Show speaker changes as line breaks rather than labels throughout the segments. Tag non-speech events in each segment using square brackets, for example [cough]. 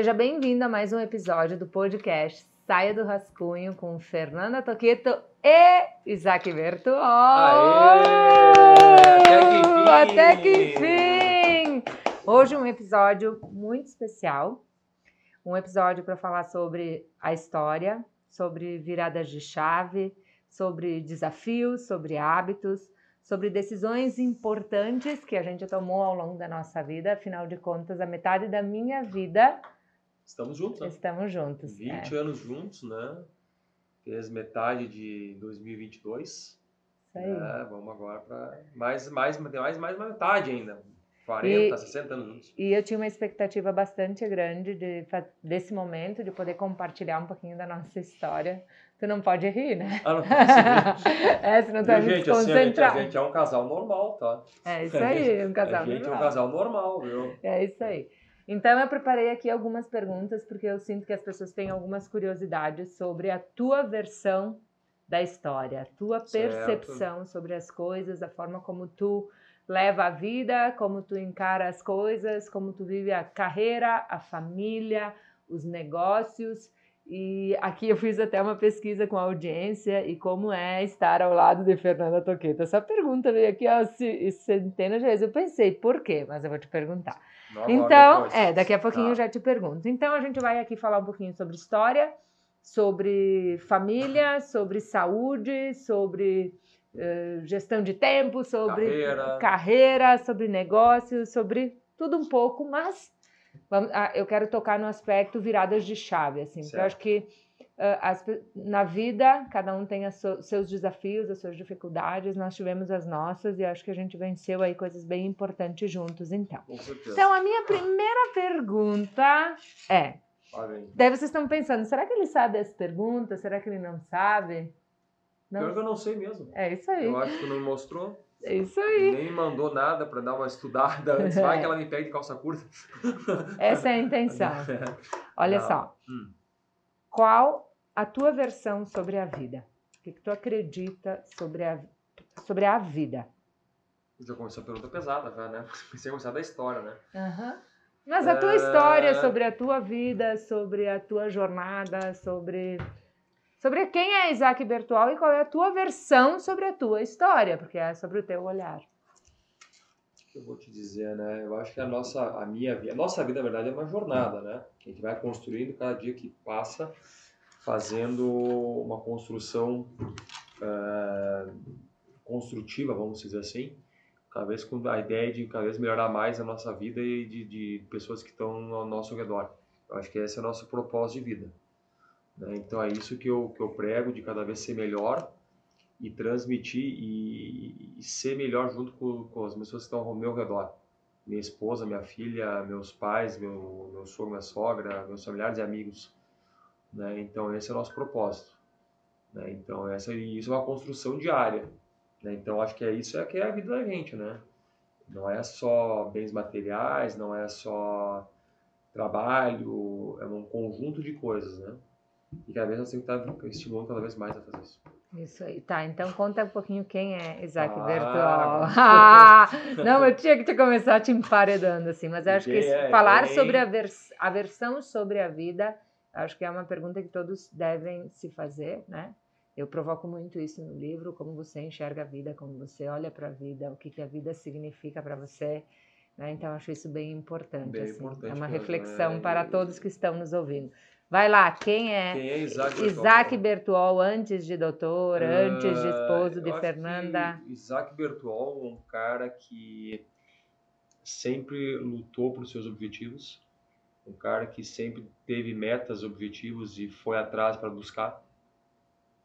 Seja bem-vindo a mais um episódio do podcast Saia do Rascunho com Fernanda Toqueto e Isaac Berto. Até que enfim! Hoje um episódio muito especial, um episódio para falar sobre a história, sobre viradas de chave, sobre desafios, sobre hábitos, sobre decisões importantes que a gente tomou ao longo da nossa vida. Afinal de contas, a metade da minha vida
Estamos juntos, né?
Estamos juntos.
20 é. anos juntos, né? Fez metade de 2022. Isso aí. É, vamos agora para mais, mais, mais, mais metade ainda. 40, e, 60 anos juntos.
E eu tinha uma expectativa bastante grande de, desse momento, de poder compartilhar um pouquinho da nossa história. Tu não pode rir, né?
Ah, não posso rir. [laughs]
é, senão tu vai
gente, assim, a, gente, a gente é um casal normal, tá?
É isso aí, um [laughs] casal normal.
A gente normal. é um casal normal, viu?
É isso aí. Então eu preparei aqui algumas perguntas porque eu sinto que as pessoas têm algumas curiosidades sobre a tua versão da história, a tua percepção certo. sobre as coisas, a forma como tu leva a vida, como tu encara as coisas, como tu vive a carreira, a família, os negócios. E aqui eu fiz até uma pesquisa com a audiência e como é estar ao lado de Fernanda Toqueta. Essa pergunta veio aqui ó, centenas de vezes. Eu pensei, por quê? Mas eu vou te perguntar. então, é, daqui a pouquinho tá. eu já te pergunto. Então, a gente vai aqui falar um pouquinho sobre história, sobre família, sobre saúde, sobre uh, gestão de tempo, sobre
carreira.
carreira, sobre negócios, sobre tudo um pouco, mas Vamos, ah, eu quero tocar no aspecto viradas de chave, assim, porque eu acho que uh, as, na vida cada um tem os seus desafios, as suas dificuldades, nós tivemos as nossas e acho que a gente venceu aí coisas bem importantes juntos, então. Então, a minha primeira pergunta é, Daí vocês estão pensando, será que ele sabe essa pergunta? Será que ele não sabe?
Não. Pior que eu não sei mesmo.
É isso aí.
Eu acho que não mostrou.
É isso aí.
Nem mandou nada para dar uma estudada antes. Vai que ela me pega de calça curta. [laughs]
Essa é a intenção. [laughs] Olha Não. só. Hum. Qual a tua versão sobre a vida? O que, que tu acredita sobre a, sobre a vida?
Já começou a pergunta pesada, já, né? [laughs] Pensei começar da história, né?
Uhum. Mas a tua é... história sobre a tua vida, sobre a tua jornada, sobre sobre quem é Isaac Bertual e qual é a tua versão sobre a tua história, porque é sobre o teu olhar.
Eu vou te dizer, né? Eu acho que a nossa, a minha vida, a nossa vida, na verdade, é uma jornada, né? A gente vai construindo cada dia que passa, fazendo uma construção uh, construtiva, vamos dizer assim, cada vez com a ideia de cada vez melhorar mais a nossa vida e de, de pessoas que estão ao nosso redor. Eu acho que esse é o nosso propósito de vida. Né? Então é isso que eu, que eu prego, de cada vez ser melhor e transmitir e, e ser melhor junto com, com, as pessoas que estão ao meu redor. Minha esposa, minha filha, meus pais, meu, meu sogro, minha sogra, meus familiares e amigos. Né? Então esse é o nosso propósito. Né? Então essa, isso é uma construção diária. Né? Então acho que é isso é que é a vida da gente, né? Não é só bens materiais, não é só trabalho, é um conjunto de coisas, né? E cada vez nós temos que estar estimulando cada vez mais a fazer isso.
Isso aí, tá. Então conta um pouquinho quem é Isaac ah, Bertual. Ah, [laughs] não, eu tinha que te começar te emparedando assim, mas acho que é, falar sobre a, vers a versão sobre a vida, acho que é uma pergunta que todos devem se fazer, né? Eu provoco muito isso no livro, como você enxerga a vida, como você olha para a vida, o que, que a vida significa para você. Né? Então, acho isso bem importante. Bem assim. importante é uma reflexão é, para todos que estão nos ouvindo. Vai lá, quem é,
quem é Isaac,
Isaac Bertuol antes de doutor, antes de esposo de Fernanda?
Isaac Bertuol é um cara que sempre lutou por seus objetivos, um cara que sempre teve metas, objetivos e foi atrás para buscar.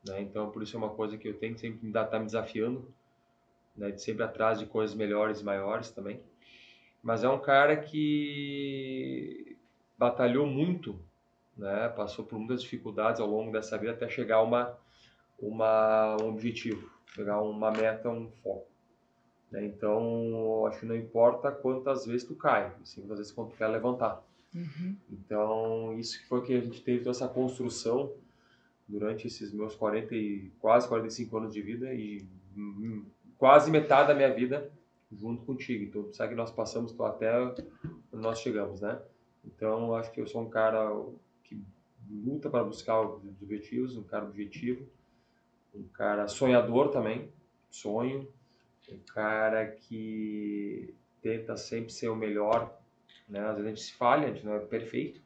Né? Então, por isso é uma coisa que eu tenho que sempre estar tá me desafiando, né? de sempre atrás de coisas melhores e maiores também. Mas é um cara que batalhou muito né? Passou por muitas dificuldades ao longo dessa vida até chegar a uma, uma, um objetivo, chegar a uma meta, um foco. Né? Então, acho que não importa quantas vezes tu cai, assim, quantas vezes quando tu quer levantar. Uhum. Então, isso que foi que a gente teve toda essa construção durante esses meus 40 e quase 45 anos de vida e hum, quase metade da minha vida junto contigo. Então, sabe que nós passamos até nós chegamos, né? Então, acho que eu sou um cara luta para buscar os objetivos, um cara objetivo, um cara sonhador também, sonho, um cara que tenta sempre ser o melhor, né? Às vezes a gente se falha, a gente não é perfeito,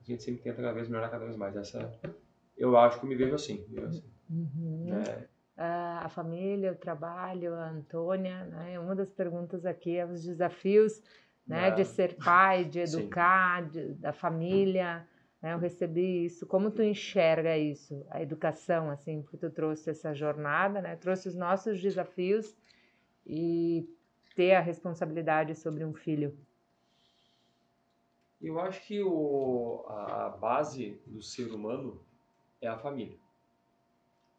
a gente sempre tenta cada vez melhorar cada vez mais. Essa, eu acho que eu me vejo assim. assim
uhum. né? a família, o trabalho, a Antônia, né? Uma das perguntas aqui é os desafios, né? Ah. De ser pai, de [laughs] educar, de, da família. Né? Eu recebi isso. Como tu enxerga isso, a educação, assim, porque tu trouxe essa jornada, né? Trouxe os nossos desafios e ter a responsabilidade sobre um filho.
Eu acho que o, a base do ser humano é a família.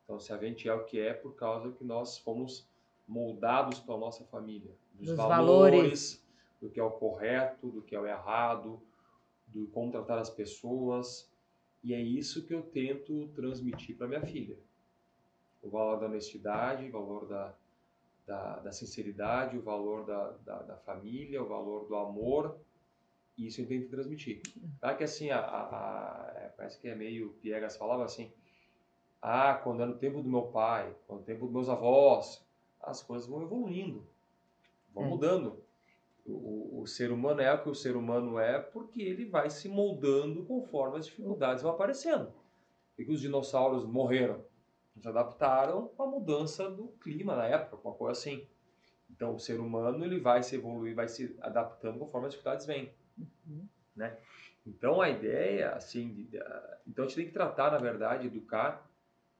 Então, se a gente é o que é, por causa que nós fomos moldados pela nossa família, dos, dos valores, valores, do que é o correto, do que é o errado, do como tratar as pessoas. E é isso que eu tento transmitir para minha filha. O valor da honestidade, o valor da, da, da sinceridade, o valor da, da, da, família, o valor do amor. Isso eu tento transmitir. Claro que assim, a, a, a, é, parece que é meio piegas falava assim, ah, quando é no tempo do meu pai, quando é no tempo dos meus avós, as coisas vão evoluindo, vão é. mudando. O, o, ser humano é o que o ser humano é porque ele vai se moldando conforme as dificuldades vão aparecendo. E que os dinossauros morreram, se adaptaram a mudança do clima na época, uma coisa assim. Então, o ser humano ele vai se evoluir, vai se adaptando conforme as dificuldades vêm, uhum. né? Então, a ideia, assim, de, de, então a gente tem que tratar, na verdade, educar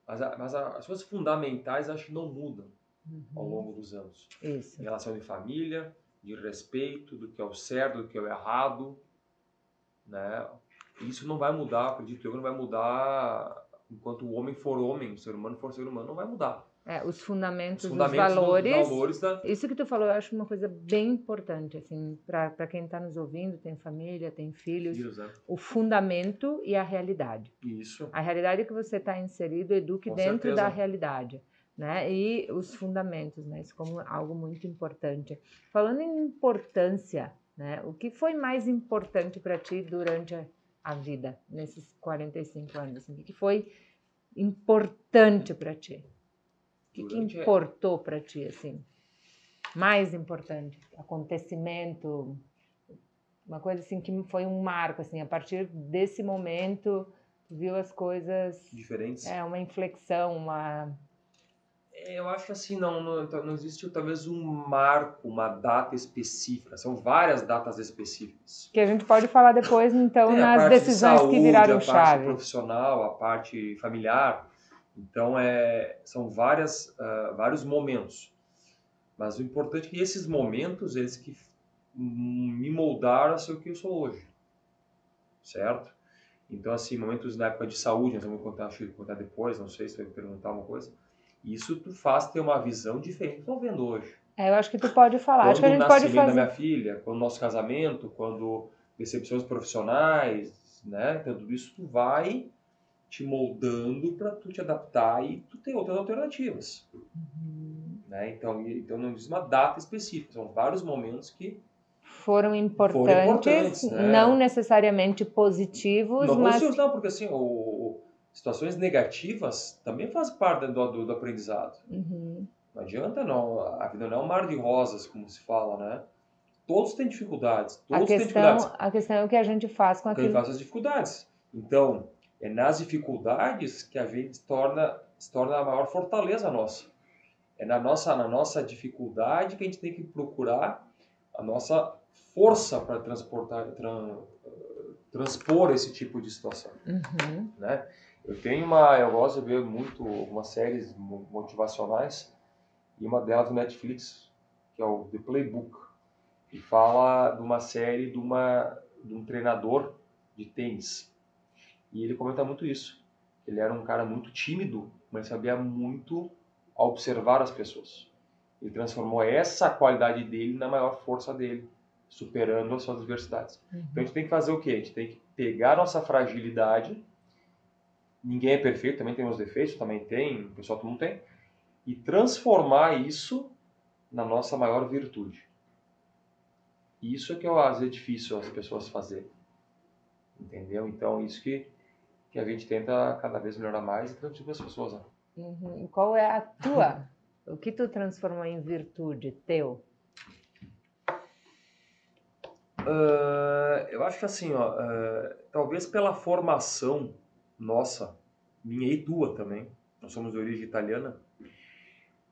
mas, a, mas a, as coisas fundamentais acho que não mudam uhum. ao longo dos anos.
Isso.
Em relação de família, de respeito, do que é o certo, do que é o errado. Né? Isso não vai mudar, acredito eu, não vai mudar enquanto o homem for homem, o ser humano for ser humano, não vai mudar.
É, os fundamentos, os, fundamentos os valores. Dos valores da... Isso que tu falou, eu acho uma coisa bem importante, assim, para quem está nos ouvindo, tem família, tem filhos. Isso, é. O fundamento e a realidade.
Isso.
A realidade que você está inserido, eduque Com dentro certeza. da realidade. Né? E os fundamentos, né? Isso como algo muito importante. Falando em importância, né? O que foi mais importante para ti durante a vida, nesses 45 anos? Assim? O que foi importante para ti? O que, que importou para ti, assim? Mais importante? Acontecimento? Uma coisa assim que foi um marco, assim, a partir desse momento, viu as coisas...
Diferentes?
É, uma inflexão, uma...
Eu acho que assim, não, não, então, não existe talvez um marco, uma data específica. São várias datas específicas.
Que a gente pode falar depois, então, é, nas decisões de saúde, que viraram chave. A
parte profissional, a parte familiar. Então, é, são várias, uh, vários momentos. Mas o importante é que esses momentos, eles que me moldaram a ser o que eu sou hoje. Certo? Então, assim, momentos na época de saúde, nós vamos contar, acho que contar depois, não sei se vai me perguntar uma coisa. Isso tu faz ter uma visão diferente do que eu estou vendo hoje.
É, eu acho que tu pode falar.
Quando
acho que a gente
pode
fazer. da
minha filha, quando o nosso casamento, quando decepções profissionais, né? Então, tudo isso tu vai te moldando para tu te adaptar e tu ter outras alternativas. Uhum. Né? Então, então não diz uma data específica, são vários momentos que
foram importantes, foram importantes né? não necessariamente positivos,
não
mas
positivos não, porque assim, o, situações negativas também fazem parte do, do, do aprendizado. Uhum. Não adianta não, a vida não é um mar de rosas, como se fala, né? Todos têm dificuldades, todos
a questão,
têm dificuldades.
A questão é o que a gente faz com aquilo.
A gente faz as dificuldades. Então, é nas dificuldades que a gente torna, se torna a maior fortaleza nossa. É na nossa, na nossa dificuldade que a gente tem que procurar a nossa força para transportar, tran, transpor esse tipo de situação. Uhum. Né? Eu tenho uma, eu gosto de ver muito algumas séries motivacionais e uma delas do Netflix que é o The Playbook e fala de uma série de uma de um treinador de tênis e ele comenta muito isso. Ele era um cara muito tímido, mas sabia muito observar as pessoas. Ele transformou essa qualidade dele na maior força dele, superando as suas adversidades. Uhum. Então a gente tem que fazer o quê? A gente tem que pegar nossa fragilidade. Ninguém é perfeito, também tem os defeitos, também tem, o pessoal todo mundo tem, e transformar isso na nossa maior virtude. Isso é que às vezes é difícil as pessoas fazerem Entendeu? Então, isso que, que a gente tenta cada vez melhorar mais e transmitir as pessoas. Né?
Uhum. Qual é a tua? o que tu transformou em virtude teu?
Uh, eu acho que assim, ó, uh, talvez pela formação nossa, minha e tua também, nós somos de origem italiana,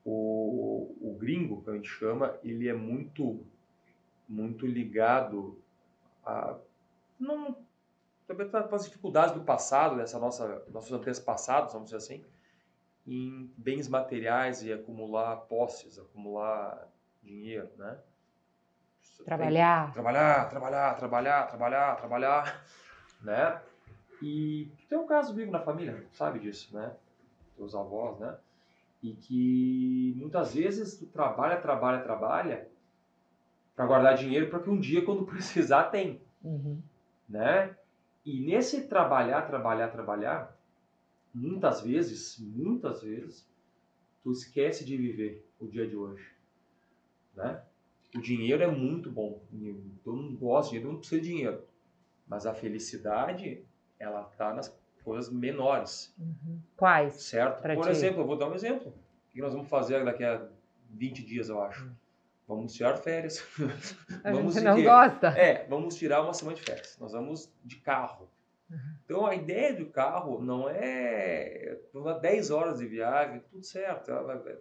o, o gringo, que a gente chama, ele é muito, muito ligado a, não, também para as dificuldades do passado, dessa nossa, nossos antepassados, vamos dizer assim, em bens materiais e acumular posses, acumular dinheiro, né?
Trabalhar.
Tem, trabalhar, trabalhar, trabalhar, trabalhar, trabalhar, né? E tem um caso vivo na família, sabe disso, né? Teus avós, né? E que muitas vezes tu trabalha, trabalha, trabalha para guardar dinheiro para que um dia, [laughs] quando precisar, tem. Uhum. Né? E nesse trabalhar, trabalhar, trabalhar, muitas vezes, muitas vezes, tu esquece de viver o dia de hoje. Né? O dinheiro é muito bom. Todo mundo gosta de dinheiro, mundo precisa de dinheiro. Mas a felicidade, ela está nas coisas menores.
Uhum. Quais?
Certo? Por ti? exemplo, eu vou dar um exemplo. O que nós vamos fazer daqui a 20 dias, eu acho? Uhum. Vamos tirar férias. [laughs]
A vamos gente não gosta.
É, vamos tirar uma semana de férias. Nós vamos de carro. Uhum. Então a ideia do carro não é 10 horas de viagem, tudo certo,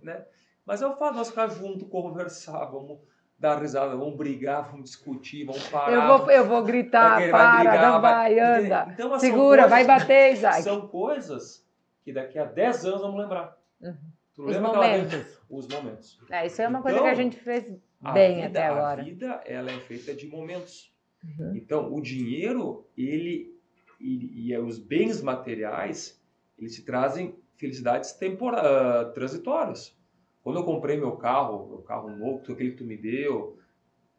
né? Mas é o fato de nós ficar junto, conversar, vamos dar risada, vamos brigar, vamos discutir, vamos parar.
Eu vou, eu vou gritar, para, vai brigar, não vai, vai anda. Então, Segura, coisas, vai bater, Isaac.
São coisas que daqui a 10 anos vamos lembrar. Uhum.
Os momentos.
Os momentos.
É, isso é uma coisa que a então, gente fez bem
vida,
até agora.
A vida, ela é feita de momentos. Uhum. Então, o dinheiro, ele e, e, os bens materiais, eles te trazem felicidades tempora, uh, transitórias. Quando eu comprei meu carro, meu carro novo, aquele que tu me deu,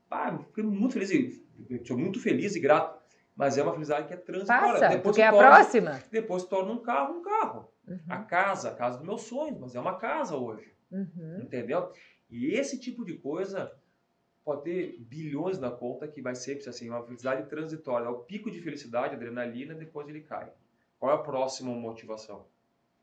ah, fiquei muito feliz, estou muito feliz e grato. Mas é uma felicidade que é transitória.
Passa, depois porque é a próxima.
Depois torna um carro um carro. Uhum. A casa, a casa dos meus sonhos, mas é uma casa hoje. Uhum. Entendeu? E esse tipo de coisa pode ter bilhões na conta que vai ser assim, uma felicidade transitória. É o pico de felicidade, adrenalina, depois ele cai. Qual é a próxima motivação?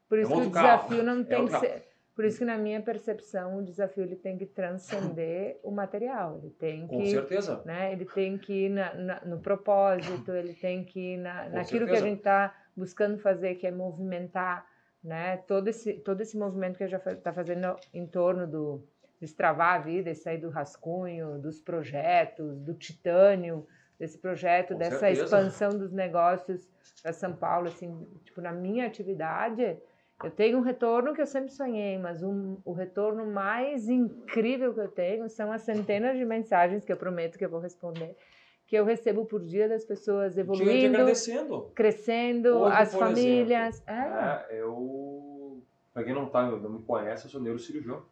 Por isso é que o desafio não é tem que ser por isso que na minha percepção o desafio ele tem que transcender o material, ele tem que,
com certeza,
né? Ele tem que ir na, na, no propósito, ele tem que ir na, naquilo certeza. que a gente está buscando fazer, que é movimentar, né? Todo esse todo esse movimento que a gente está fazendo em torno do destravar a vida e sair do rascunho, dos projetos, do titânio, desse projeto, com dessa certeza. expansão dos negócios para São Paulo, assim, tipo na minha atividade eu tenho um retorno que eu sempre sonhei, mas um, o retorno mais incrível que eu tenho são as centenas de mensagens que eu prometo que eu vou responder, que eu recebo por dia das pessoas evoluindo, crescendo, Hoje, as famílias.
Exemplo, é. É, eu, para quem não, tá, não me conhece, eu sou neurocirurgião,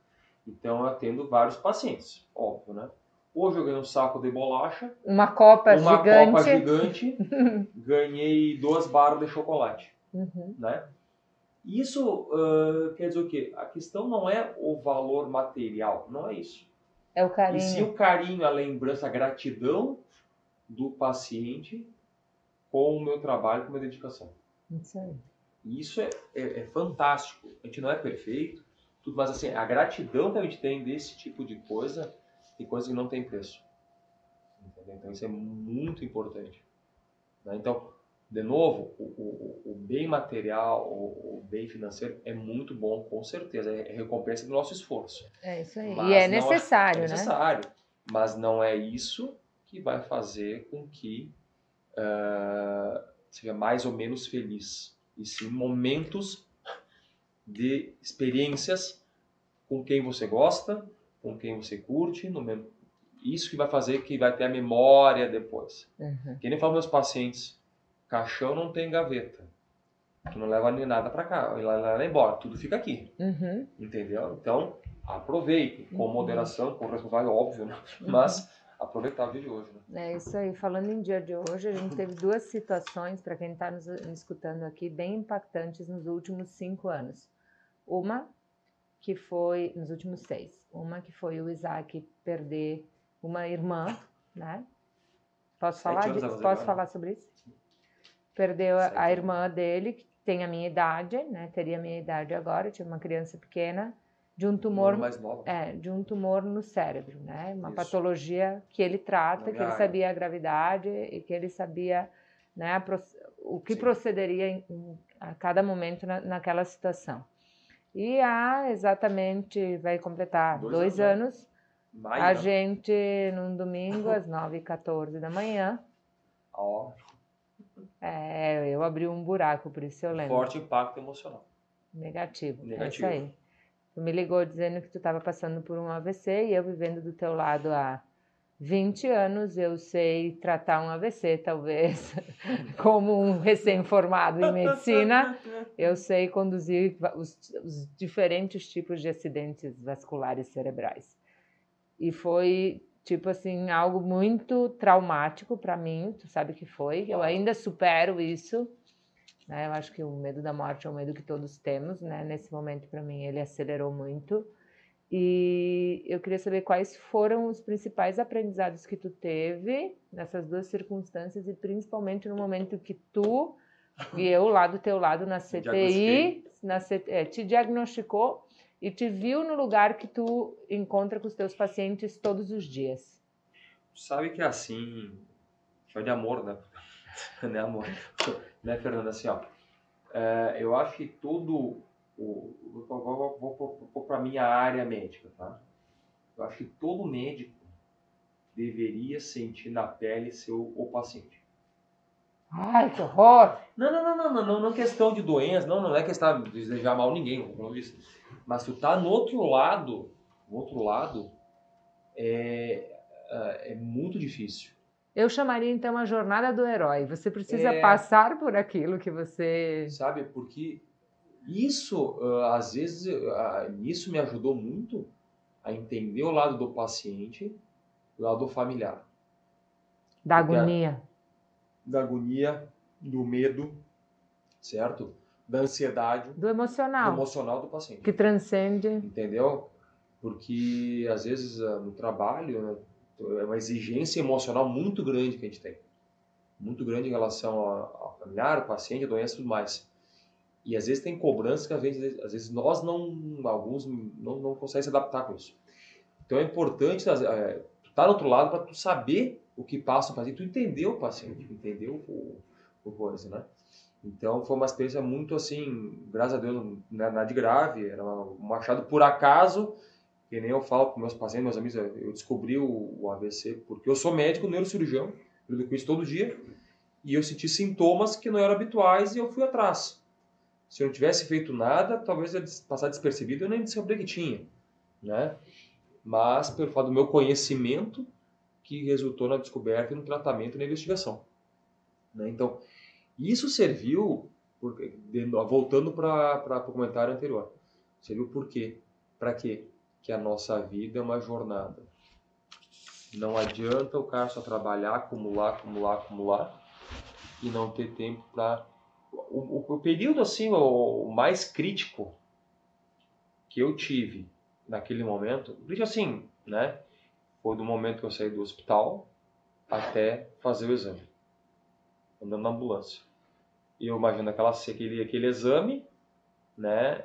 então eu atendo vários pacientes, óbvio, né? Hoje eu ganhei um saco de bolacha.
Uma copa
uma
gigante.
Uma copa gigante. [laughs] ganhei duas barras de chocolate. Uhum. Né? Isso uh, quer dizer o quê? A questão não é o valor material, não é isso.
É o carinho. E
sim o carinho, a lembrança, a gratidão do paciente com o meu trabalho, com a minha dedicação.
Isso aí.
E isso é, é, é, fantástico. A gente não é perfeito, tudo, mas assim, a gratidão que a gente tem desse tipo de coisa, tem coisa que não tem preço. Entendeu? Então isso é muito importante. Né? Então, de novo, o, o, o bem material, o, o, bem financeiro é muito bom, com certeza. É recompensa do nosso esforço.
É isso aí. Mas e é necessário, é, é
necessário, né? Mas não é isso que vai fazer com que uh, seja mais ou menos feliz. E sim momentos de experiências com quem você gosta, com quem você curte, no mesmo... isso que vai fazer que vai ter a memória depois. Uhum. Que nem falo meus pacientes, Caixão não tem gaveta. Tu não leva nem nada para cá, leva embora, tudo fica aqui. Uhum. Entendeu? Então, aproveite, com uhum. moderação, com responsabilidade, óbvio, né? Uhum. mas aproveitar o dia de hoje.
Né? É isso aí. Falando em dia de hoje, a gente teve duas situações, para quem está nos, escutando aqui, bem impactantes nos últimos cinco anos. Uma que foi, nos últimos seis, uma que foi o Isaac perder uma irmã, né? Posso falar, disso? Posso falar sobre isso? Perdeu a, a irmã dele, que tem a minha idade, né? Teria a minha idade agora, tinha uma criança pequena, de um tumor, é, de um tumor no cérebro, né? Uma
Isso.
patologia que ele trata, que ele sabia a gravidade e que ele sabia, né, o que
Sim.
procederia em- em- a cada momento na, naquela situação. E há exatamente, vai completar
Dois
dois,
anos, né?
anos,
Maio,
a
né?
gente, num domingo, às 9h14 da manhã,
Ó,
é, eu abri um buraco, por isso eu lembro.
forte impacto emocional.
Negativo. É
Negativo.
isso aí. Tu me ligou dizendo que tu estava passando por um AVC e eu vivendo do teu lado há 20 anos, eu sei tratar um AVC, talvez, [laughs] como um recém-formado em medicina, eu sei conduzir os, os diferentes tipos de acidentes vasculares cerebrais. E foi, tipo assim, algo muito traumático para mim, tu sabe que foi, eu ainda supero isso, né? Eu acho que o medo da morte é um medo que todos temos, né? Nesse momento, para mim, ele acelerou muito. E eu queria saber quais foram os principais aprendizados que tu teve nessas duas circunstâncias e principalmente no momento que tu [laughs] e eu lá do teu lado na CTI, na CT, é, te diagnosticou e te viu no lugar que tu encontra com os teus pacientes todos os dias.
Sabe que é assim, foi de amor, né? [laughs] né, amor? né, Fernanda? Assim, ó, é, eu acho que todo o. Vou, vou, vou, vou, para minha área médica, tá? Eu acho que todo médico deveria sentir na pele seu o paciente.
Ai, que horror!
Não, não, não, não, não, não, não é questão de doença, não, não é questão de desejar mal ninguém, não falando isso. Mas tu tá no outro lado, no outro lado, é, é muito difícil.
Eu chamaria então a jornada do herói. Você precisa
É.
passar por aquilo que você.
sabe? Porque isso, ah, às vezes, ah, isso me ajudou muito a entender o lado do paciente, o lado do familiar,
da
Porque a-
agonia.
Da agonia, do medo, certo? Da ansiedade,
Do
do
emocional,
emocional do paciente.
que transcende.
Entendeu? Porque às vezes ah, no trabalho né, é uma exigência emocional muito grande que a gente tem. Muito grande em relação ao familiar, ao paciente, a doença e tudo mais. E às vezes tem cobranças que às vezes, às vezes nós não, alguns não, não conseguem se adaptar com isso. Então é importante é, tu estar do outro lado para tu saber o que passa no paciente, tu entender o paciente, entender o, o, o coisa, né? Então foi uma experiência muito assim, graças a Deus, nada de grave, era um achado por acaso, que nem eu falo com meus pacientes, meus amigos, eu descobri o, o AVC porque eu sou médico neurocirurgião, eu isso todo dia, e eu senti sintomas que não eram habituais e eu fui atrás. Se eu não tivesse feito nada, talvez ia passar despercebido eu nem descobri que tinha, né? Mas pelo fato do meu conhecimento que resultou na descoberta e no tratamento e na investigação. Né? Então, isso serviu, por, voltando para o comentário anterior, serviu por quê? Para quê? Que a nossa vida é uma jornada. Não adianta o cara só trabalhar, acumular, acumular, acumular e não ter tempo para. O, o, o, período assim, o, o, mais crítico que eu tive naquele momento, crítico assim, né? Foi do momento que eu saí do hospital até fazer o exame, andando na ambulância. E eu imagino aquela, aquele, aquele exame, né?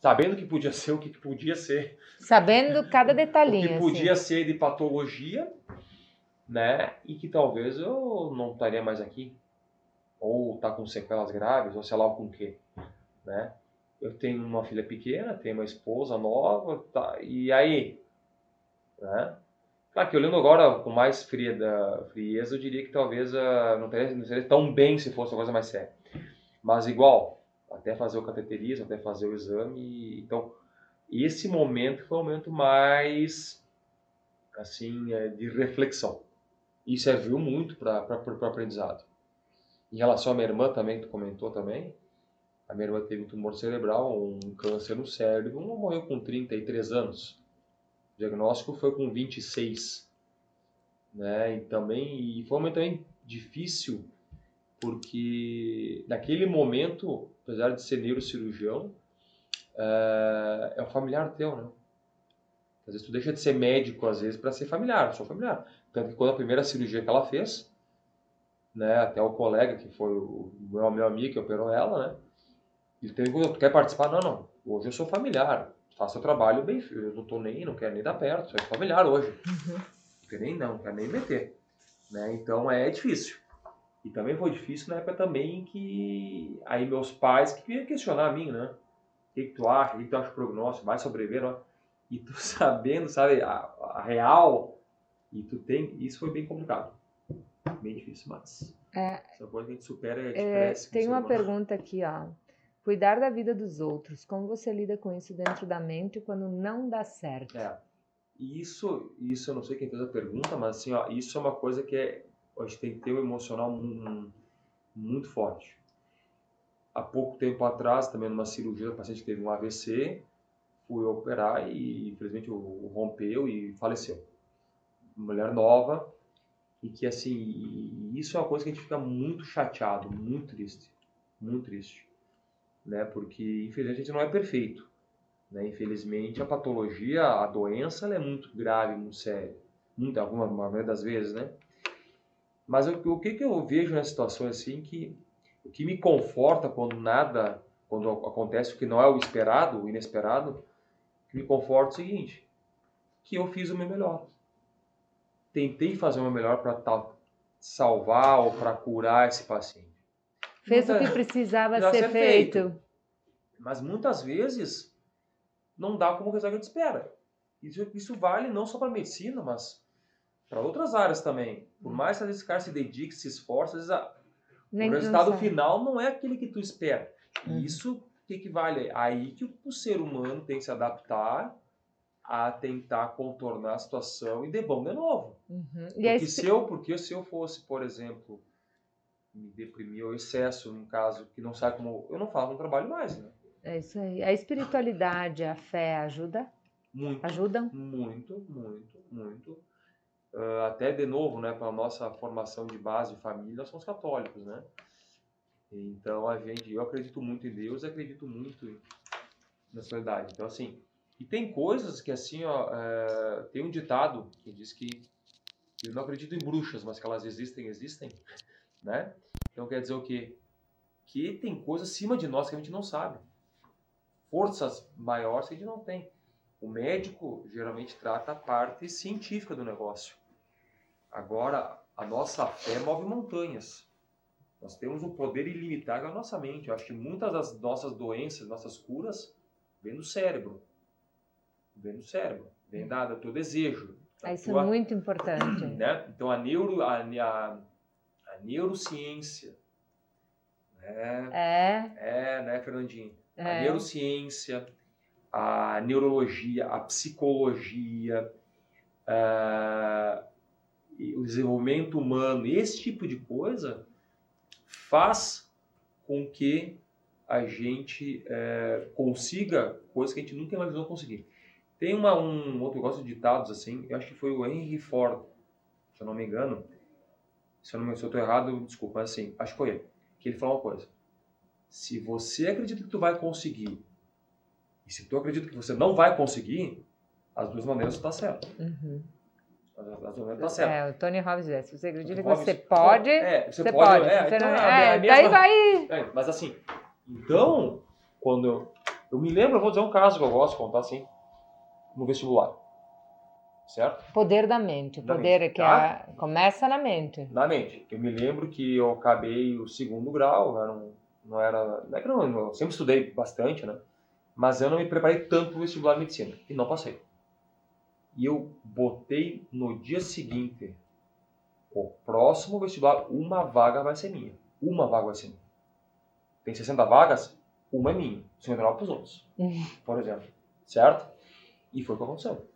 Sabendo que podia ser o que podia ser.
Sabendo cada detalhinho. [laughs]
O que podia assim. ser de patologia, né? E que talvez eu não estaria mais aqui. Ou tá com sequelas graves, ou sei lá com o quê, né? Eu tenho uma filha pequena, tenho uma esposa nova, tá? E aí? Né? Claro que olhando agora com mais fria da, frieza, eu diria que talvez uh, não, teria, não seria tão bem se fosse uma coisa mais séria. Mas igual, até fazer o cateterismo, até fazer o exame. Então, esse momento foi o momento mais, assim, é, de reflexão. E serviu muito para o aprendizado. Em relação à minha irmã também, que tu comentou também, a minha irmã teve um tumor cerebral, um câncer no cérebro, morreu com 33 anos. Diagnóstico foi com 26. Né? E também e foi um momento também difícil, porque naquele momento, apesar de ser neurocirurgião, é, é um familiar teu, né? Às vezes tu deixa de ser médico, às vezes, para ser familiar. Sou familiar. Tanto que quando a primeira cirurgia que ela fez, né? Até o colega que foi o meu, meu amigo que operou ela, né? Ele perguntou, tu quer participar? Não, não. Hoje eu sou familiar. Faço o trabalho bem, eu não tô nem, não quero nem dar perto, sou familiar hoje. Uhum. Não quero nem não, não quero nem meter. Né? Então é difícil. E também foi difícil na época também que aí meus pais que queriam questionar a mim, né? O que, que tu acha? O que, que tu acha do prognóstico? Vai sobreviver? Não? E tu [laughs] sabendo, sabe, a, a, real, e tu tem. Isso foi bem complicado. Bem difícil, mas. É, essa coisa que a gente supera é,
é Tem uma pergunta aqui, ó. Cuidar da vida dos outros. Como você lida com isso dentro da mente quando não dá certo?
É. Isso, isso eu não sei quem fez a pergunta, mas assim, ó, isso é uma coisa que é, a gente tem que ter um emocional muito, muito forte. Há pouco tempo atrás, também numa cirurgia, o paciente teve um AVC, fui operar e infelizmente o rompeu e faleceu. Mulher nova e que assim, isso é uma coisa que a gente fica muito chateado, muito triste, muito triste né? Porque infelizmente a gente não é perfeito, né? Infelizmente a patologia, a doença, ela é muito grave, muito séria, muito alguma maioria das vezes, né? Mas o, o que que eu vejo nessa situação assim que o que me conforta quando nada, quando acontece o que não é o esperado, o inesperado, que me conforta é o seguinte, que eu fiz o meu melhor. Tentei fazer o meu melhor para salvar ou para curar esse paciente.
Fez Muita, o que precisava ser, feito. feito.
Mas muitas vezes não dá como o resultado espera. Isso, isso vale não só para medicina, mas para outras áreas também. Por mais que às vezes o cara se dedique, se esforce, às vezes a, o resultado final não é aquele que tu espera. Uhum. Isso que equivale aí que o ser humano tem que se adaptar a tentar contornar a situação e de bom de novo. Uhum. Porque, se eu, porque se eu fosse, por exemplo, me deprimir ou excesso, num caso que não sai como. Eu não faço, não trabalho mais, né?
É isso aí. A espiritualidade, a fé ajuda?
Muito.
Ajudam?
Muito, muito, muito. Uh, até de novo, né, para a nossa formação de base família, nós somos católicos, né? Então a gente, eu acredito muito em Deus, acredito muito na espiritualidade. Então assim, e tem coisas que assim, ó, uh, tem um ditado que diz que eu não acredito em bruxas, mas que elas existem, existem né? Então quer dizer o quê? Que tem coisas acima de nós que a gente não sabe. Forças maiores que a gente não tem. O médico geralmente trata a parte científica do negócio. Agora, a nossa fé move montanhas. Nós temos um poder ilimitado na nossa mente. Eu acho que muitas das nossas doenças, nossas curas, vêm do cérebro. Vem do cérebro. Vem da, do teu desejo.
Isso tua, é muito importante. [clears throat]
Né? Então, a neuro, a, a, neurociência. Né?
É.
É, né, Fernandinho? É. A neurociência, a neurologia, a psicologia, uh, o desenvolvimento humano, esse tipo de coisa faz com que a gente é, consiga coisas que a gente nunca imaginou conseguir. Tem uma, um outro, gosto de ditados assim, eu acho que foi o Henry Ford, se eu não me engano, se eu não se eu estou errado, desculpa, mas assim, acho que foi ele, que ele falou uma coisa. Se você acredita que tu vai conseguir, e se tu acredita que você não vai conseguir, as duas maneiras está certo. Uhum. As, duas maneiras está certo.
É, o Tony Robbins é, se você acredita que você pode,
é, você, você pode. pode.
É,
você
então, não, é, é daí vai...
É, mas assim, então, quando eu, eu me lembro, eu vou dizer um caso que eu gosto de contar assim, no vestibular certo?
Poder da mente, o poder mente, que tá? é, começa na mente.
Na mente. Eu me lembro que eu acabei o segundo grau, era um, não era, não é que não, eu sempre estudei bastante, né? Mas eu não me preparei tanto para o vestibular de medicina e não passei. E eu botei no dia seguinte, o próximo vestibular, uma vaga vai ser minha. Uma vaga vai ser minha. Tem 60 vagas, uma é minha, 59 para os outros, uhum. por exemplo. Certo? E foi o que aconteceu.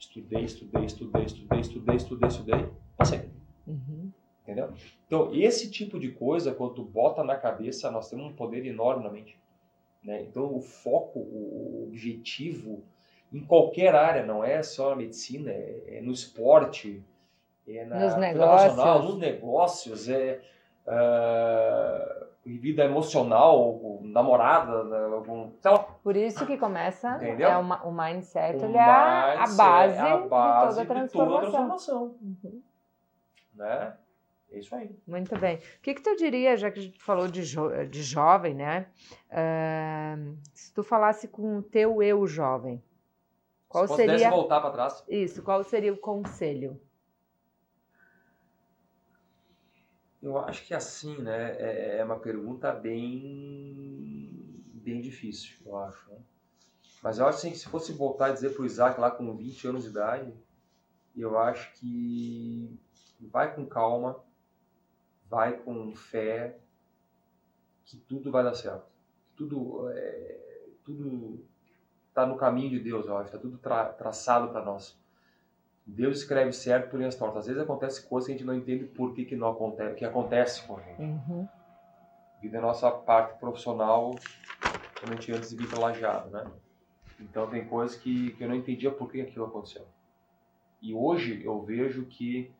Estudei, estudei, estudei, estudei, estudei, estudei, estudei, passei. Uhum. Entendeu? Então, esse tipo de coisa, quando tu bota na cabeça, nós temos um poder enorme na mente. Né? Então, o foco, o objetivo, em qualquer área, não é só na medicina, é, é no esporte, é na
nos negócios,
nos negócios, é uh, vida emocional, namorada, né, algum, sei lá.
Por isso que começa Entendeu? é uma, o mindset, o ele é a, base, é a base de toda a transformação. Toda a transformação.
Uhum. Né? É isso aí.
Muito bem. O que, que tu diria, já que a gente falou de, jo de jovem, né? Uh, se tu falasse com o teu eu jovem, qual se seria.
voltar para trás.
Isso, qual seria o conselho?
Eu acho que assim, né? É, é uma pergunta bem, bem difícil, eu acho. Né? Mas eu acho assim, que se fosse voltar a dizer para o Isaac lá com 20 anos de idade, eu acho que vai com calma, vai com fé, que tudo vai dar certo. Tudo é, tudo está no caminho de Deus, eu acho, está tudo tra traçado para nós. Deus escreve certo por linhas tortas. Às vezes acontece coisas que a gente não entende por que, que não acontece, que acontece com a gente. Uhum. Vida é nossa parte profissional, principalmente antes de vir para lajeado, né? Então tem coisas que, que eu não entendia por que aquilo aconteceu. E hoje eu vejo que,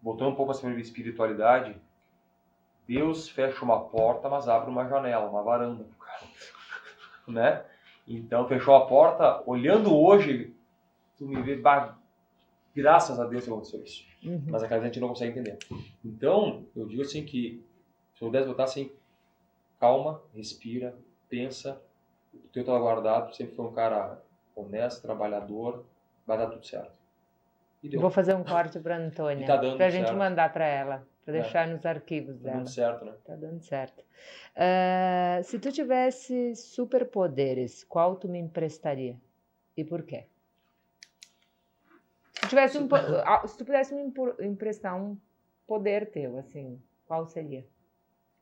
voltando um pouco a essa espiritualidade, Deus fecha uma porta, mas abre uma janela, uma varanda [laughs] né? Então fechou a porta, olhando hoje, tu me vê, bah, graças a Deus que aconteceu isso. Uhum. Mas a gente não consegue entender. Então, eu digo assim que, se eu pudesse botar assim, calma, respira, pensa, o teu tá guardado, sempre foi um cara honesto, trabalhador, vai dar tudo certo.
Vou fazer um corte para Antônia, tá para a gente certo. mandar para ela, para é. deixar nos arquivos
tá
dela.
Tá dando certo, né?
Tá dando certo. Uh, se tu tivesse superpoderes, qual tu me emprestaria e por quê? Se, tivesse um, se tu pudesse me emprestar um poder teu, assim, qual seria?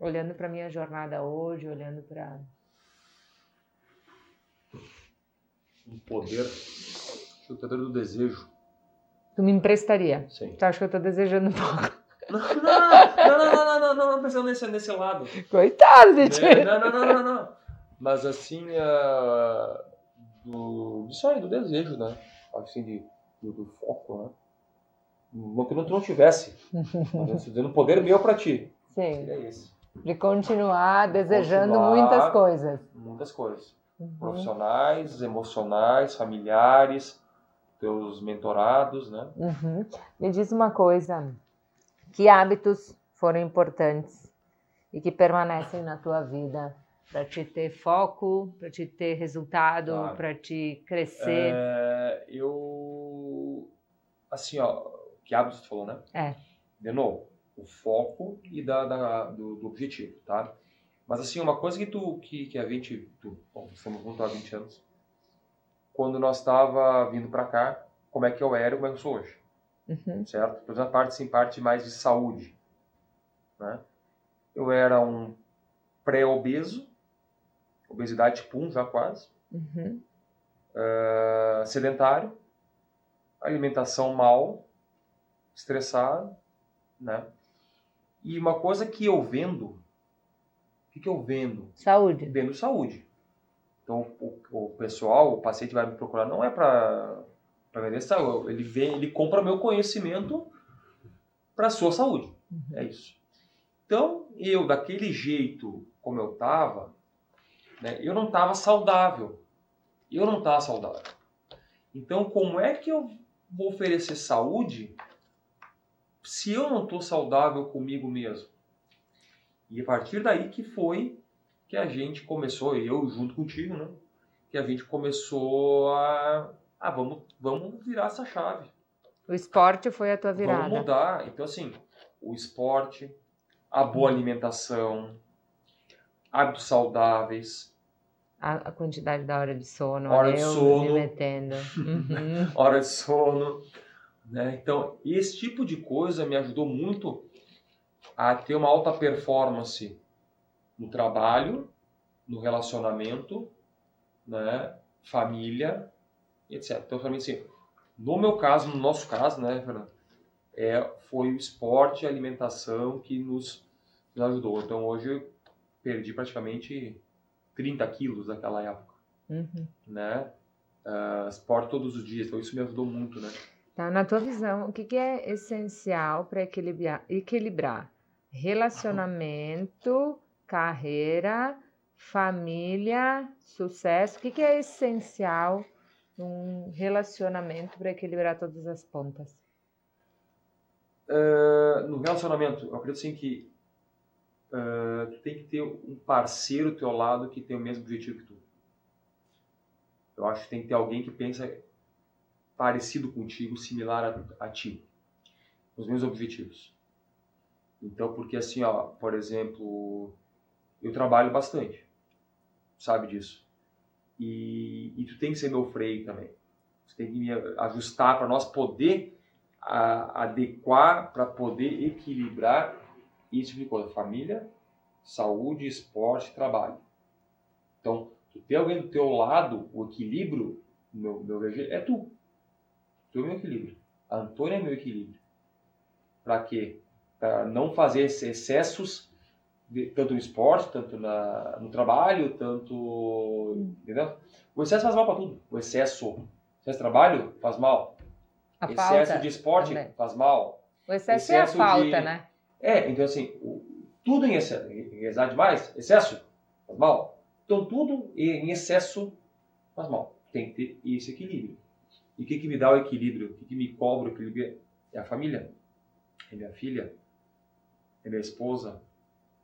Olhando para minha jornada hoje, olhando para
um poder, o poder do desejo.
Tu me emprestaria?
Sim.
Tu acha que eu tô desejando pouco?
Não, não, não, não, não, não, não, pensando nesse, nesse lado.
Coitado de ti.
Não, não, não, não, não. Mas assim, uh, do, isso aí, do desejo, né? Assim, de, do, do foco, né? Não que tu não tivesse. [laughs] Mas dizendo poder meu para ti.
Sim.
É esse.
De continuar desejando continuar muitas coisas.
Muitas coisas. Uhum. Profissionais, emocionais, familiares, teus mentorados, né?
Uhum. Me diz uma coisa, que hábitos foram importantes e que permanecem na tua vida para te ter foco, para te ter resultado, claro. para te crescer?
É, eu, assim, ó, que hábitos tu falou, né?
É.
De novo, o foco e da, da do, do, objetivo, tá? Mas assim, uma coisa que tu, que, que a gente, tu, bom, estamos juntos há 20 anos, quando nós estava vindo para cá, como é que eu era e como é que eu sou hoje, uhum. certo? Por exemplo, parte, sim, parte mais de saúde, né? Eu era um pré-obeso, obesidade tipo 1 já quase, uhum. uh, sedentário, alimentação mal, estressado, né? E uma coisa que eu vendo, o que, que eu vendo?
Saúde.
Vendo saúde. Então, o, o pessoal, o paciente vai me procurar, não é para vender saúde, ele vem, ele compra meu conhecimento para sua saúde. Uhum. É isso. Então, eu, daquele jeito como eu estava, né, eu não estava saudável. Eu não estava saudável. Então, como é que eu vou oferecer saúde se eu não estou saudável comigo mesmo? E a partir daí que foi que a gente começou, eu junto contigo, né? Que a gente começou a. Ah, vamos, vamos virar essa chave.
O esporte foi a tua virada.
Vamos mudar. Então, assim, o esporte, a boa alimentação, hábitos saudáveis.
A, a quantidade da hora de sono,
hora de sono,
me metendo. Uhum. [laughs]
hora de sono. Né? Então, esse tipo de coisa me ajudou muito a ter uma alta performance no trabalho, no relacionamento, né? família, etc. Então, para mim, assim, no meu caso, no nosso caso, né, Fernando, é, foi o esporte e a alimentação que nos, nos ajudou. Então, hoje perdi praticamente 30 quilos naquela época, uhum. né? Uh, esporte todos os dias, então isso me ajudou muito, né?
Tá, na tua visão, o que, que é essencial para equilibrar, equilibrar relacionamento, carreira, família, sucesso? O que, que é essencial num relacionamento para equilibrar todas as pontas?
Uh, no relacionamento, eu acredito assim que tu tem que ter um parceiro ao teu lado que tem o mesmo objetivo que tu. Eu acho que tem que ter alguém que pensa parecido contigo, similar a, a ti, os mesmos objetivos. Então, porque assim, ó, por exemplo, eu trabalho bastante, sabe disso. E, e tu tem que ser meu freio também. Você tem que me ajustar para nós poder a, adequar, para poder equilibrar isso de coisa. Família, saúde, esporte, trabalho. Então, tu ter alguém do teu lado, o equilíbrio, meu, meu é tu. Tu é meu equilíbrio. A Antônia é meu equilíbrio. Para quê? Para não fazer excessos tanto no esporte, tanto na, no trabalho, tanto. Entendeu? O excesso faz mal para tudo. O excesso. Excesso de trabalho faz mal.
A
excesso de esporte também. faz mal.
O excesso, excesso é a falta, de... né?
É, então assim, o, tudo em excesso. Exato demais, excesso faz mal. Então tudo em excesso faz mal. Tem que ter esse equilíbrio. E o que, que me dá o equilíbrio? O que, que me cobra o equilíbrio? É a família. É minha filha. É minha esposa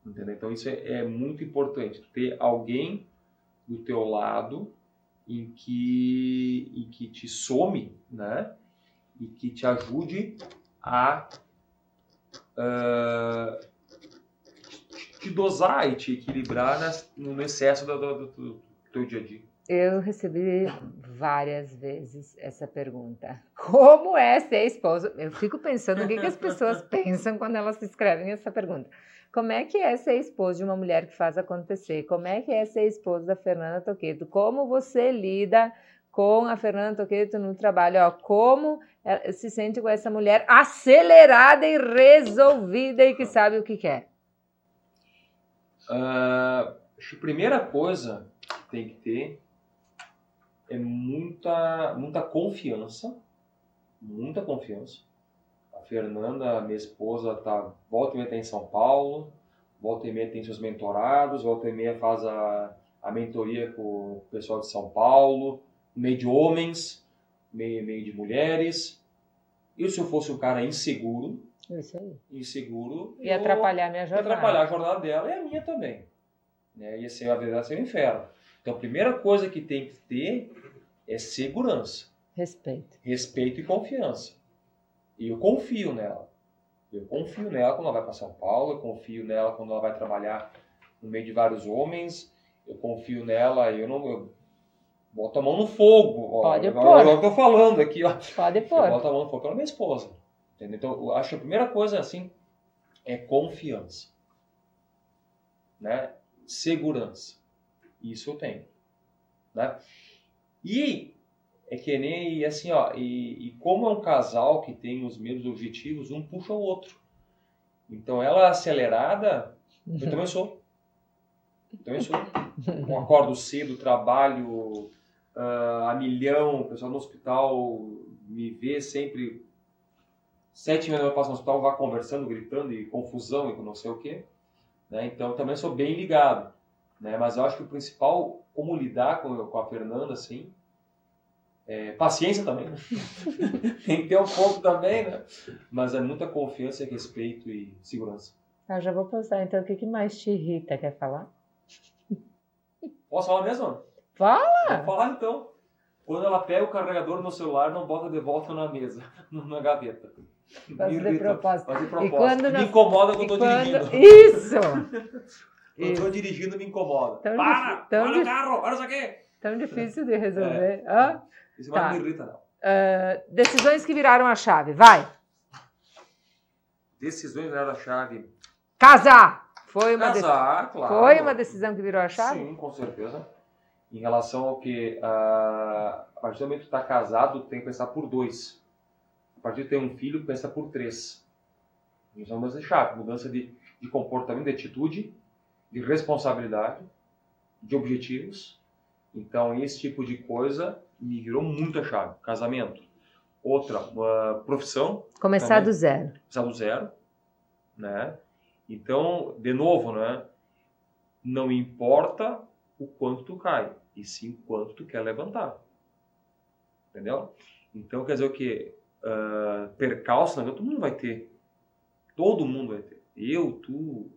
Entendeu? Então isso é, é muito importante, ter alguém do teu lado em que, em que te some, né? E que te ajude a uh, te dosar e te equilibrar nas, no excesso do, do, do, do teu dia a dia.
Eu recebi várias vezes essa pergunta. Como é ser esposo? Eu fico pensando o que, que as pessoas [laughs] pensam quando elas escrevem essa pergunta. Como é que é ser esposo de uma mulher que faz acontecer? Como é que é ser esposo da Fernanda Toqueto? Como você lida com a Fernanda Toqueto no trabalho? Ó, como se sente com essa mulher acelerada e resolvida e que sabe o que quer?
Uh, que a primeira coisa que tem que ter é muita, muita confiança, muita confiança Fernanda, minha esposa, tá, volta e meia tá em São Paulo, volta e meia tem seus mentorados, volta e meia faz a, a mentoria com o pessoal de São Paulo, meio de homens, meio, meio de mulheres. E se eu fosse um cara inseguro,
Isso aí.
inseguro,
e atrapalhar a minha jornada.
atrapalhar a jornada dela e a minha também. Né? Ia ser a verdade ser um inferno. Então a primeira coisa que tem que ter é segurança.
Respeito.
Respeito e confiança. E eu confio nela. Eu confio nela quando ela vai para São Paulo, eu confio nela quando ela vai trabalhar no meio de vários homens, eu confio nela, eu não. Eu boto a mão no fogo.
Pode
ó,
pôr.
Eu tô falando aqui, ó.
Pode pôr.
Eu boto a mão no fogo pela minha esposa. Entendeu? Então, eu acho que a primeira coisa, assim, é confiança. Né? Segurança. Isso eu tenho. Né? E é que nem assim, ó, e, e, como é um casal que tem os mesmos objetivos, um puxa o outro. Então ela acelerada, eu também sou. Eu também sou. [laughs] Um acordo cedo, trabalho uh, a milhão, o pessoal no hospital me vê sempre. Sete minutos eu passo no hospital, vá conversando, gritando e confusão e não sei o quê. Né? Então também sou bem ligado. Né? Mas eu acho que o principal, como lidar com, com a Fernanda, assim, é, paciência também, né? [laughs] Tem que ter um pouco também, né? Mas é muita confiança, respeito e segurança.
Eu já vou postar, então, o que mais te irrita? Quer falar?
Posso falar mesmo?
Fala!
Vou falar então. Quando ela pega o carregador no celular, não bota de volta na mesa, [laughs] na gaveta.
Faz de propósito.
Faz de propósito. E quando me incomoda quando eu tô quando... dirigindo. [laughs]
Isso!
quando [laughs] eu tô dirigindo, me incomoda.
Tão
para! Para o carro! Para isso aqui!
Tão difícil de resolver. É. Ah?
Isso tá. não me irrita, não.
Uh, decisões que viraram a chave. Vai.
Decisões viraram a chave.
Casar! Foi uma
Casar, claro.
Foi uma decisão que virou a chave?
Sim, com certeza. Em relação ao que, uh, a partir do momento que está casado, tem que pensar por dois. A partir de ter um filho, pensa por três. Isso é uma mudança chave. Mudança de, de comportamento, de atitude, de responsabilidade, de objetivos. Então, esse tipo de coisa me virou muita chave. Casamento. Outra, uma profissão.
Começar também. do zero.
Começar do zero, né? Então, de novo, né? Não importa o quanto tu cai, e sim o quanto tu quer levantar. Entendeu? Então, quer dizer o quê? Uh, percalço na vida todo mundo vai ter. Todo mundo vai ter. Eu, tu,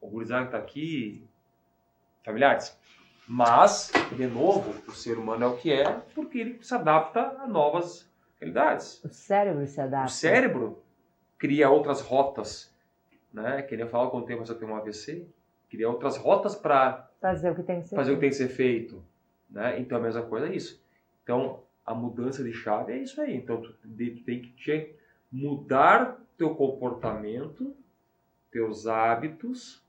o gurizada que tá aqui, familiares. Mas, de novo, o ser humano é o que é porque ele se adapta a novas realidades.
O cérebro se adapta.
O cérebro cria outras rotas, né? Que nem eu falo quando tem tem um AVC, cria outras rotas para
fazer o que tem que ser
fazer
feito.
o que tem que ser feito, né? Então a mesma coisa é isso. Então a mudança de chave é isso aí. Então tu, tu tem que te mudar teu comportamento, teus hábitos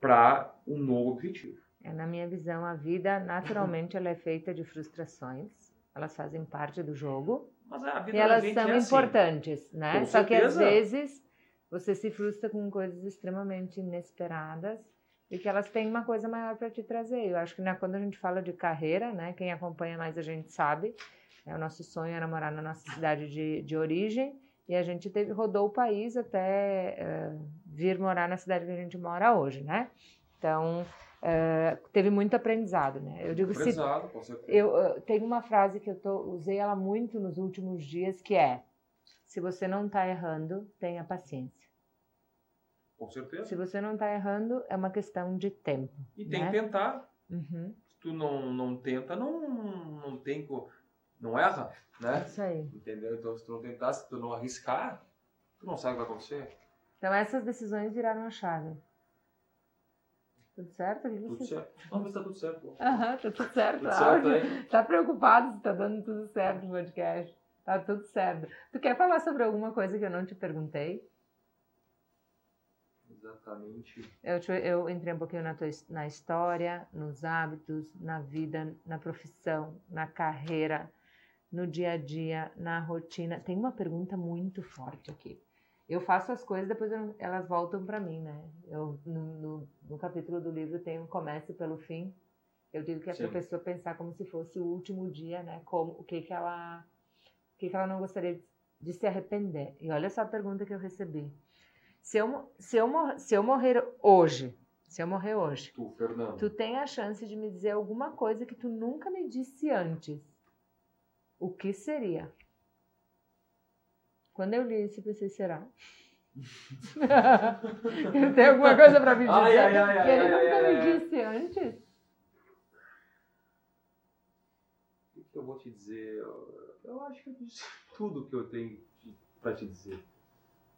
para um novo objetivo.
É, na minha visão, a vida naturalmente ela é feita de frustrações. Elas fazem parte do jogo.
Mas a vida
e elas
da
são
é assim.
importantes, né?
Com
Só que às
certeza.
vezes você se frustra com coisas extremamente inesperadas e que elas têm uma coisa maior para te trazer. Eu acho que né, quando a gente fala de carreira, né? Quem acompanha mais a gente sabe. É, o nosso sonho era morar na nossa cidade de, de origem e a gente teve, rodou o país até eh, vir morar na cidade que a gente mora hoje, né? Então eh, teve muito aprendizado, né? Eu digo se
Prezado, com certeza.
eu, eu tenho uma frase que eu tô, usei ela muito nos últimos dias que é: se você não está errando, tenha paciência.
Com certeza.
Se você não está errando, é uma questão de tempo.
E tem
né?
que tentar.
Uhum,
Se tu não, não tenta, não, não tem. Não erra, né?
Isso aí.
Entendeu? Então, se tu não tentar, se tu não arriscar, tu não sabe o que vai acontecer.
Então essas decisões viraram a chave. Tudo certo? O que
Tudo
você-
certo. Não, mas tá tudo certo.
Aham, tá tudo certo.
Tudo
ah,
certo aí.
Tá preocupado se tá dando tudo certo no podcast. Tá tudo certo. Tu quer falar sobre alguma coisa que eu não te perguntei?
Exatamente.
Eu, te- eu entrei um pouquinho na, tua, na história, nos hábitos, na vida, na profissão, na carreira, no dia a dia, na rotina. Tem uma pergunta muito forte aqui. Eu faço as coisas, depois eu- elas voltam para mim, né? Eu, no, no, no capítulo do livro tem um comece pelo fim. Eu digo que é para a pessoa pensar como se fosse o último dia, né? Como, o que que ela, o que que ela não gostaria de se arrepender. E olha só a pergunta que eu recebi. Se eu, se eu, mor- se eu morrer hoje, se eu morrer hoje,
Tu, Fernando.
tu tem a chance de me dizer alguma coisa que tu nunca me disse antes. O que seria? Quando eu li isso, eu pensei, será? [laughs] Tem alguma coisa pra me dizer
Ai, ai, ai,
que ele nunca me disse antes?
O que eu vou te dizer? Eu- acho que eu disse tudo que eu tenho pra te dizer.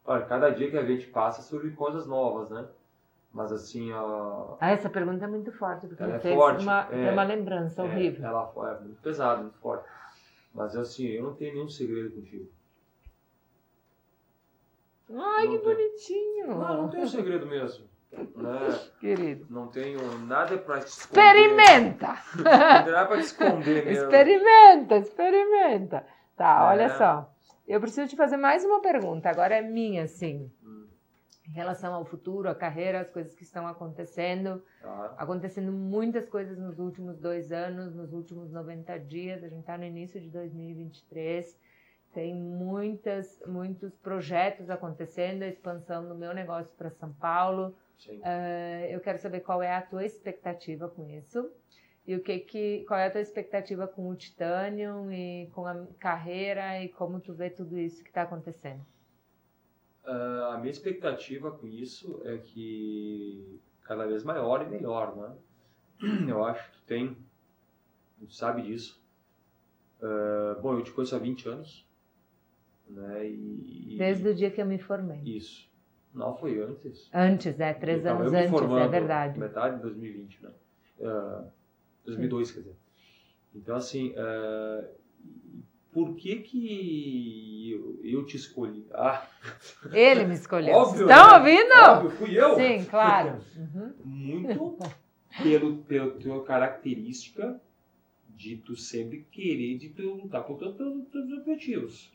Olha, cada dia que a gente passa surgem coisas novas, né? Mas assim, ó.
Ah, essa pergunta é muito forte, porque
Ela é
fez
forte,
uma,
é.
tem uma lembrança
é,
horrível.
Ela é muito pesada, muito forte. Mas assim, eu não tenho nenhum segredo contigo.
Ai, que
não tem.
bonitinho!
Não, não tenho segredo mesmo. Né? [laughs]
Querido.
Não tenho nada pra te esconder.
Experimenta!
Não tenho nada pra te esconder [laughs] mesmo.
Experimenta, experimenta. Tá,
É.
olha só. Eu preciso te fazer mais uma pergunta. Agora é minha, assim.
Hum,
Em relação ao futuro, à carreira, as coisas que estão acontecendo. Acontecendo muitas coisas nos últimos dois anos, nos últimos 90 dias. A gente está no início de 2023. Tem muitas, muitos projetos acontecendo, a expansão do meu negócio para São Paulo.
Sim.
Eh, Eu quero saber qual é a tua expectativa com isso. E o que que, qual é a tua expectativa com o Titanium e com a carreira e como tu vê tudo isso que está acontecendo?
Ah, a minha expectativa com isso é que cada vez maior e melhor, né? Eu acho que tu tem, tu sabe disso. Ah, bom, eu te conheço há 20 anos, né? E,
Desde o dia que eu me formei.
Isso. Não, foi antes.
Antes, é, três
Eu
anos antes, é verdade.
Metade de 2020, né? Ah, 2002, quer dizer. Então, assim, ah, por que que eu, eu te escolhi? Ah,
Ele me escolheu.
Óbvio,
Estão
né?
ouvindo?
óbvio, fui eu.
Sim, claro. Uhum.
Muito pelo, pela tua característica de tu sempre querer de tu lutar por teus, teus, teus objetivos.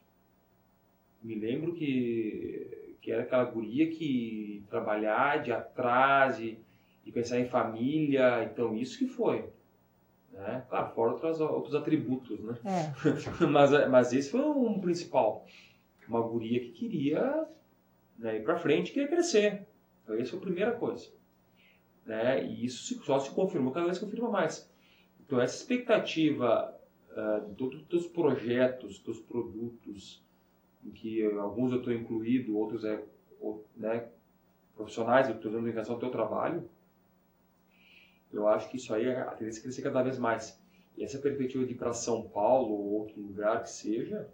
Me lembro que, que era aquela guria que trabalhar de atrás e, e pensar em família, então isso que foi. Né? Claro, fora outros, outros atributos, né?
É. [laughs]
mas, mas esse foi um principal. Uma guria que queria né, ir pra frente, queria crescer. Então, essa foi a primeira coisa. Né? E isso só se confirmou, cada vez se confirma mais. Então, essa expectativa ah, de todos os teus projetos, teus produtos, em que alguns eu estou incluído, outros é né, profissionais, eu estou dando ligação ao teu trabalho, eu acho que isso aí é a tendência é crescer cada vez mais. E essa perspectiva de ir para São Paulo ou outro lugar que seja,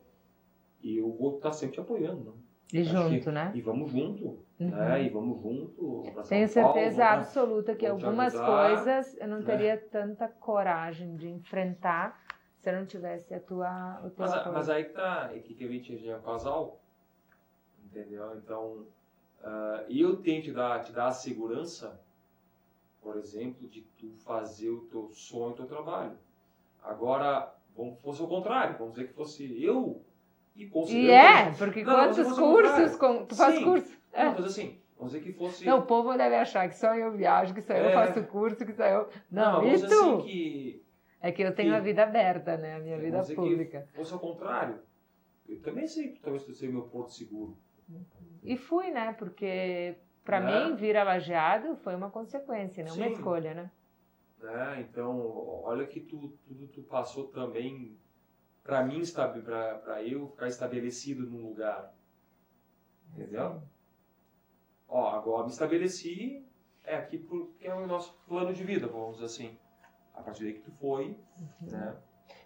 eu vou estar sempre te apoiando. Né?
E acho junto, que, né?
E vamos junto, uhum. né? E vamos junto.
Tenho certeza Paulo, absoluta né? que algumas coisas eu não né? teria tanta coragem de enfrentar se eu não tivesse a tua, o teu
mas,
apoio.
Mas aí tá, é que, a gente é um casal, entendeu? Então, uh, eu tenho que te dar, te dar a segurança, por exemplo, de tu fazer o teu sonho, o teu trabalho. Agora, vamos fosse o contrário, vamos dizer que fosse eu
e E é, porque não, quantos cursos, com, tu faz curso?
É. Não, mas assim, vamos dizer que fosse...
Não, o povo deve achar que só eu viajo, que só eu é. faço curso, que só eu... Não, não isso... Assim que... É que eu tenho que... a vida aberta, né? A minha vida pública.
Que fosse ao contrário. Eu também sei que talvez tu seja meu porto seguro.
E fui, né? Porque para né? mim vir a lajeado foi uma consequência, não né? uma escolha, né?
É, então, olha que tu, tudo tu passou também para mim, para eu ficar estabelecido num lugar. Entendeu? Sim. Ó, agora me estabeleci, é aqui porque é o nosso plano de vida, vamos dizer assim. A partir daí que tu foi, uhum. né?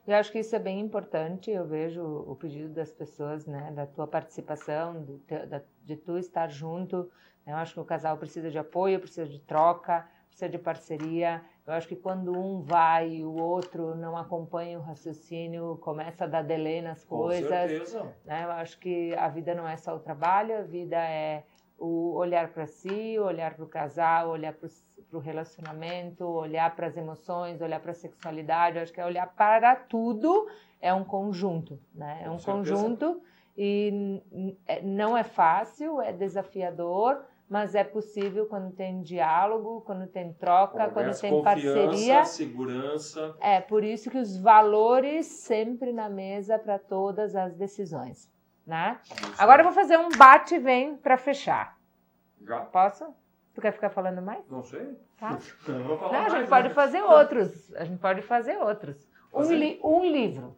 Eu acho que isso é bem importante. Eu vejo o pedido das pessoas, né, da tua participação, do teu, da, de tu estar junto. Eu acho que o casal precisa de apoio, precisa de troca, precisa de parceria. Eu acho que quando um vai e o outro não acompanha o raciocínio, começa a dar delay nas coisas. Com
certeza.
Né? Eu acho que a vida não é só o trabalho, a vida é o olhar para si, olhar para o casal, olhar para o relacionamento, olhar para as emoções, olhar para a sexualidade. Eu acho que é olhar para tudo, é um conjunto, né? É um conjunto e é, não é fácil, é desafiador mas é possível quando tem diálogo, quando tem troca, Conversa, quando tem parceria.
segurança.
É por isso que os valores sempre na mesa para todas as decisões, né? Agora eu vou fazer um bate vem para fechar.
Já?
Posso? Tu quer ficar falando mais?
Não sei.
Tá? [laughs] Não, vou falar Não, mais, a gente pode fazer outros. A gente pode fazer outros. Um, li um livro.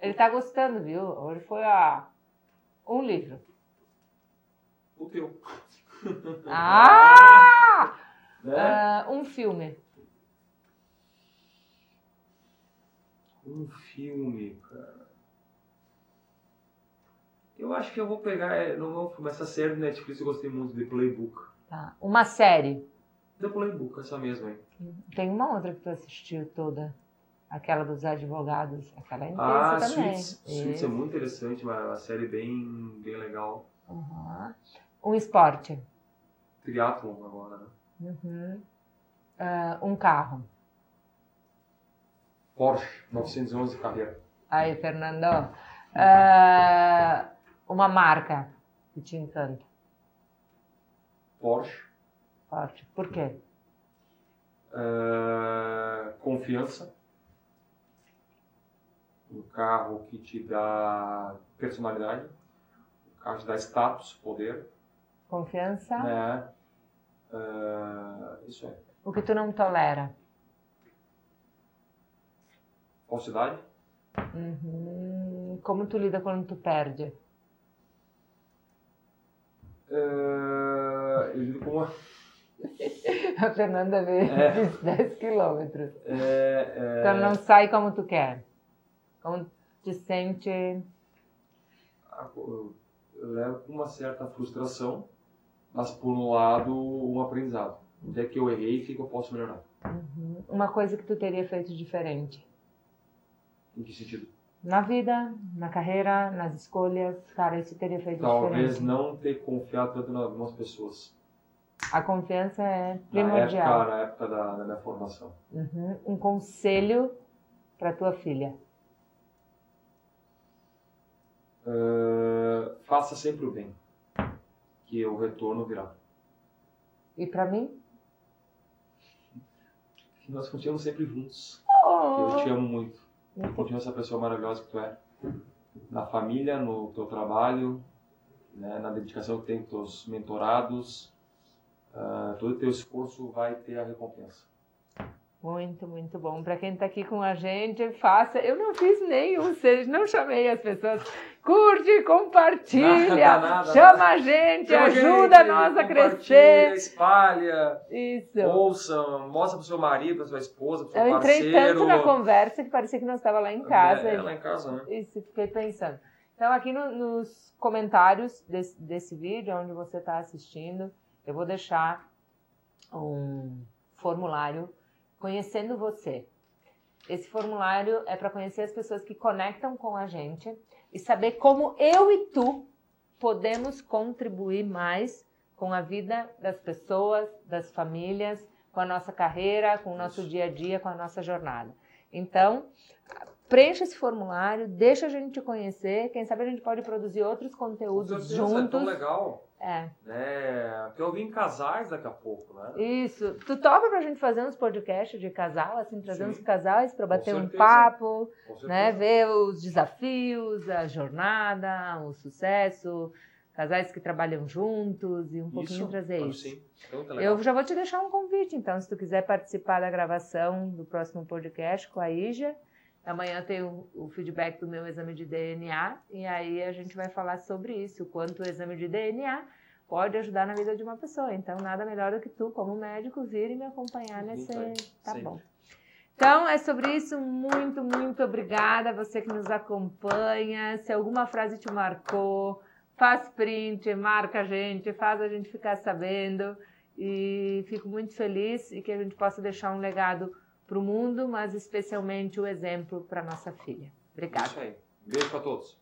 Ele tá gostando, viu? Hoje foi a um livro.
O teu.
Ah! né? uh, um filme.
Um filme, cara. Eu acho que eu vou pegar. É, não vou filme, essa série do Netflix eu gostei muito, The Playbook.
Tá. Uma série.
The Playbook, essa mesma aí.
Tem uma outra que tu assistiu toda. Aquela dos advogados. Aquela é intensa
ah,
também.
Suits, Suits é muito interessante, uma, uma série bem, bem legal.
Uhum. Um esporte.
Triathlon agora, né?
Uhum. Uh, um carro.
Porsche 911 Carreira.
Aí, Fernando. Uh, uma marca que te encanta.
Porsche.
Porsche. Por quê?
Uh, confiança. Um carro que te dá personalidade. Um carro que te dá status, poder.
Confiança.
É. Uh, isso é.
O que tu não tolera?
Falsidade.
Uhum. Como tu lida quando tu perde?
Uh, eu lido com uma... [laughs]
A Fernanda veio é. 10 quilômetros.
É, é...
Então não sai como tu quer. Como te sente...
Ah, eu levo com uma certa frustração mas por um lado um aprendizado. Onde é que eu errei e o que eu posso melhorar.
Uhum. Uma coisa que tu teria feito diferente?
Em que sentido?
Na vida, na carreira, nas escolhas, cara, isso teria feito
Talvez
diferente.
Talvez não ter confiado tanto em algumas pessoas.
A confiança é primordial.
Na época, na época da, da minha formação.
Uhum. Um conselho para tua filha?
Uh, faça sempre o bem que o retorno virá.
E para mim?
Que nós continuamos sempre juntos. Oh. Eu te amo muito. Eu continuo essa pessoa maravilhosa que tu é. Na família, no teu trabalho, né, na dedicação que tem com teus mentorados. Uh, todo o teu esforço vai ter a recompensa.
Muito, muito bom. Para quem está aqui com a gente, faça. Eu não fiz nenhum, não chamei as pessoas. Curte, compartilha, nada, nada, chama nada. a gente, chama ajuda gente, nós a crescer.
Espalha.
Isso.
Ouça, mostra pro seu marido, pra sua esposa, pro seu
Eu
parceiro.
entrei tanto na conversa que parecia que nós estava lá em casa.
É, é lá em casa, né?
Isso, fiquei pensando. Então, aqui no, nos comentários desse, desse vídeo, onde você está assistindo, eu vou deixar um formulário conhecendo você. Esse formulário é para conhecer as pessoas que conectam com a gente e saber como eu e tu podemos contribuir mais com a vida das pessoas, das famílias, com a nossa carreira, com o nosso dia a dia, com a nossa jornada. Então, preencha esse formulário, deixa a gente te conhecer. Quem sabe a gente pode produzir outros conteúdos juntos. É
tão legal.
É.
É, que eu vi em casais daqui a pouco, né?
Isso. Tu topa pra gente fazer uns podcasts de casal, assim, trazer Sim. uns casais para bater um papo, né? Ver os desafios, a jornada, o sucesso, casais que trabalham juntos e um pouquinho isso, trazer isso. Sim. Então, eu já vou te deixar um convite, então, se tu quiser participar da gravação do próximo podcast com a Ija, Amanhã tem o, o, feedback do meu exame de DNA e aí a gente vai falar sobre isso, o quanto o exame de DNA pode ajudar na vida de uma pessoa. Então, nada melhor do que tu, como médico, vir e me acompanhar nesse. Tá bom. Então, é sobre isso. Muito, muito obrigada. Você que nos acompanha. Se alguma frase te marcou, faz print, marca a gente, faz a gente ficar sabendo. E fico muito feliz e que a gente possa deixar um legado para o mundo, mas especialmente o exemplo para nossa filha. Obrigada.
Beijo para todos.